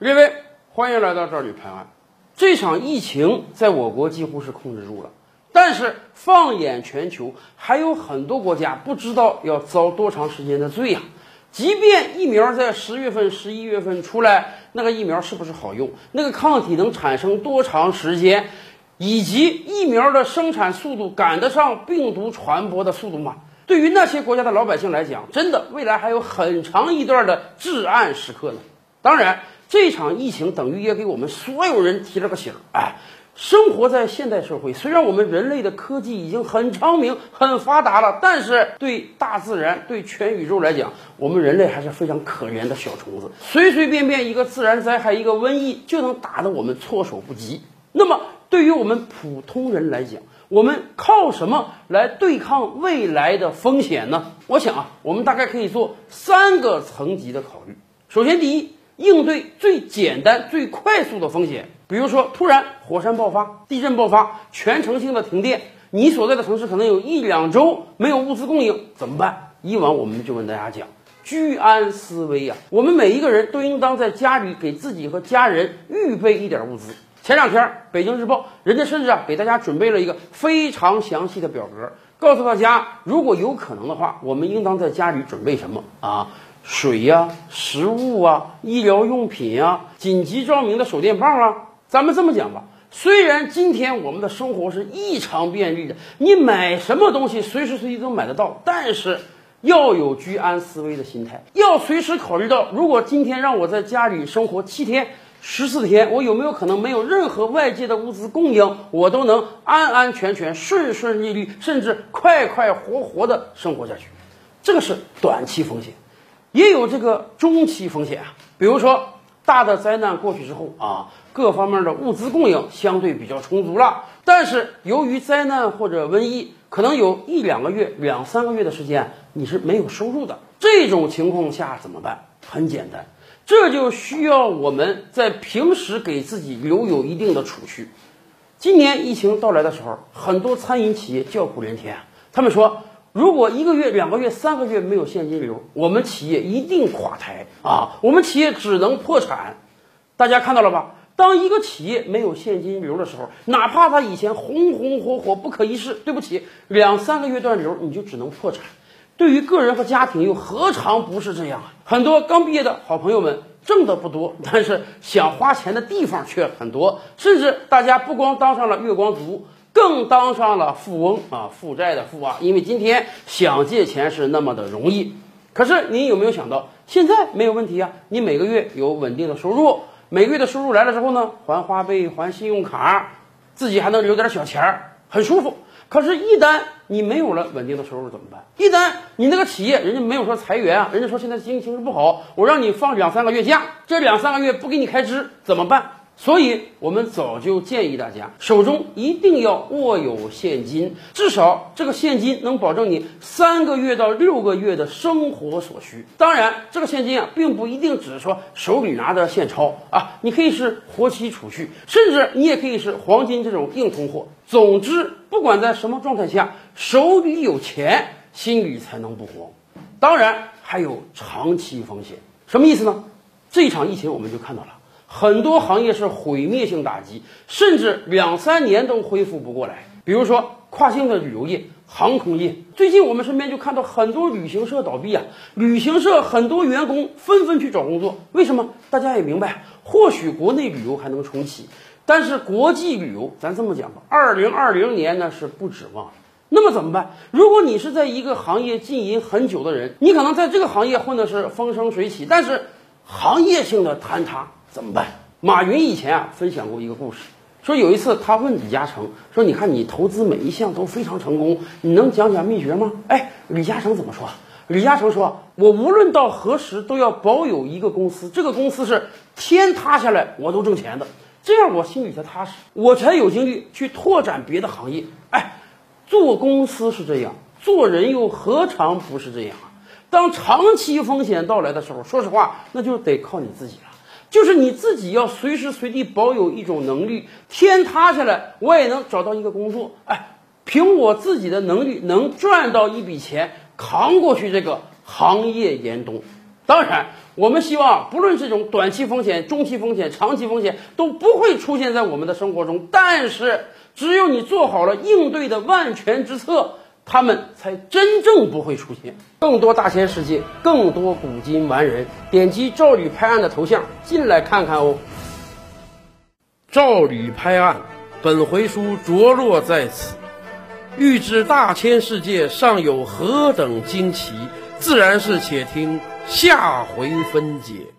各位，欢迎来到这里拍案。这场疫情在我国几乎是控制住了，但是放眼全球，还有很多国家不知道要遭多长时间的罪呀。即便疫苗在十月份、十一月份出来，那个疫苗是不是好用？那个抗体能产生多长时间？以及疫苗的生产速度赶得上病毒传播的速度吗？对于那些国家的老百姓来讲，真的未来还有很长一段的至暗时刻呢。当然，这场疫情等于也给我们所有人提了个醒儿。哎，生活在现代社会，虽然我们人类的科技已经很昌明、很发达了，但是对大自然、对全宇宙来讲，我们人类还是非常可怜的小虫子。随随便便一个自然灾害、一个瘟疫，就能打得我们措手不及。那么，对于我们普通人来讲，我们靠什么来对抗未来的风险呢？我想啊，我们大概可以做三个层级的考虑。首先，第一，应对最简单、最快速的风险，比如说突然火山爆发、地震爆发、全城性的停电，你所在的城市可能有一两周没有物资供应，怎么办？以往我们就跟大家讲，居安思危啊，我们每一个人都应当在家里给自己和家人预备一点物资。前两天，《北京日报》人家甚至啊给大家准备了一个非常详细的表格，告诉大家，如果有可能的话，我们应当在家里准备什么啊？水呀、食物啊、医疗用品啊、紧急照明的手电棒啊。咱们这么讲吧，虽然今天我们的生活是异常便利的，你买什么东西随时随地都买得到，但是要有居安思危的心态，要随时考虑到，如果今天让我在家里生活七天。十四天，我有没有可能没有任何外界的物资供应，我都能安安全全、顺顺利利，甚至快快活活的生活下去？这个是短期风险，也有这个中期风险。比如说，大的灾难过去之后啊，各方面的物资供应相对比较充足了，但是由于灾难或者瘟疫，可能有一两个月、两三个月的时间你是没有收入的。这种情况下怎么办？很简单。这就需要我们在平时给自己留有一定的储蓄。今年疫情到来的时候，很多餐饮企业叫苦连天，他们说，如果一个月、两个月、三个月没有现金流，我们企业一定垮台啊！我们企业只能破产。大家看到了吧？当一个企业没有现金流的时候，哪怕他以前红红火火、不可一世，对不起，两三个月断流，你就只能破产。对于个人和家庭，又何尝不是这样？很多刚毕业的好朋友们挣的不多，但是想花钱的地方却很多，甚至大家不光当上了月光族，更当上了富翁啊，负债的富啊！因为今天想借钱是那么的容易。可是你有没有想到，现在没有问题啊？你每个月有稳定的收入，每个月的收入来了之后呢，还花呗、还信用卡，自己还能留点小钱儿，很舒服。可是，一旦你没有了稳定的收入怎么办？一旦你那个企业人家没有说裁员啊，人家说现在经济形势不好，我让你放两三个月假，这两三个月不给你开支怎么办？所以我们早就建议大家，手中一定要握有现金，至少这个现金能保证你三个月到六个月的生活所需。当然，这个现金啊，并不一定只是说手里拿的现钞啊，你可以是活期储蓄，甚至你也可以是黄金这种硬通货。总之，不管在什么状态下，手里有钱，心里才能不慌。当然，还有长期风险，什么意思呢？这场疫情我们就看到了。很多行业是毁灭性打击，甚至两三年都恢复不过来。比如说跨境的旅游业、航空业，最近我们身边就看到很多旅行社倒闭啊，旅行社很多员工纷纷去找工作。为什么？大家也明白，或许国内旅游还能重启，但是国际旅游，咱这么讲吧，二零二零年呢是不指望了。那么怎么办？如果你是在一个行业经营很久的人，你可能在这个行业混的是风生水起，但是行业性的坍塌。怎么办？马云以前啊分享过一个故事，说有一次他问李嘉诚说：“你看你投资每一项都非常成功，你能讲讲秘诀吗？”哎，李嘉诚怎么说？李嘉诚说：“我无论到何时都要保有一个公司，这个公司是天塌下来我都挣钱的，这样我心里才踏实，我才有精力去拓展别的行业。”哎，做公司是这样，做人又何尝不是这样啊？当长期风险到来的时候，说实话，那就得靠你自己。就是你自己要随时随地保有一种能力，天塌下来我也能找到一个工作，哎，凭我自己的能力能赚到一笔钱，扛过去这个行业严冬。当然，我们希望不论这种短期风险、中期风险、长期风险都不会出现在我们的生活中。但是，只有你做好了应对的万全之策，他们才真正不会出现。更多大千世界，更多古今完人，点击赵吕拍案的头像进来看看哦。赵吕拍案，本回书着落在此。欲知大千世界尚有何等惊奇，自然是且听下回分解。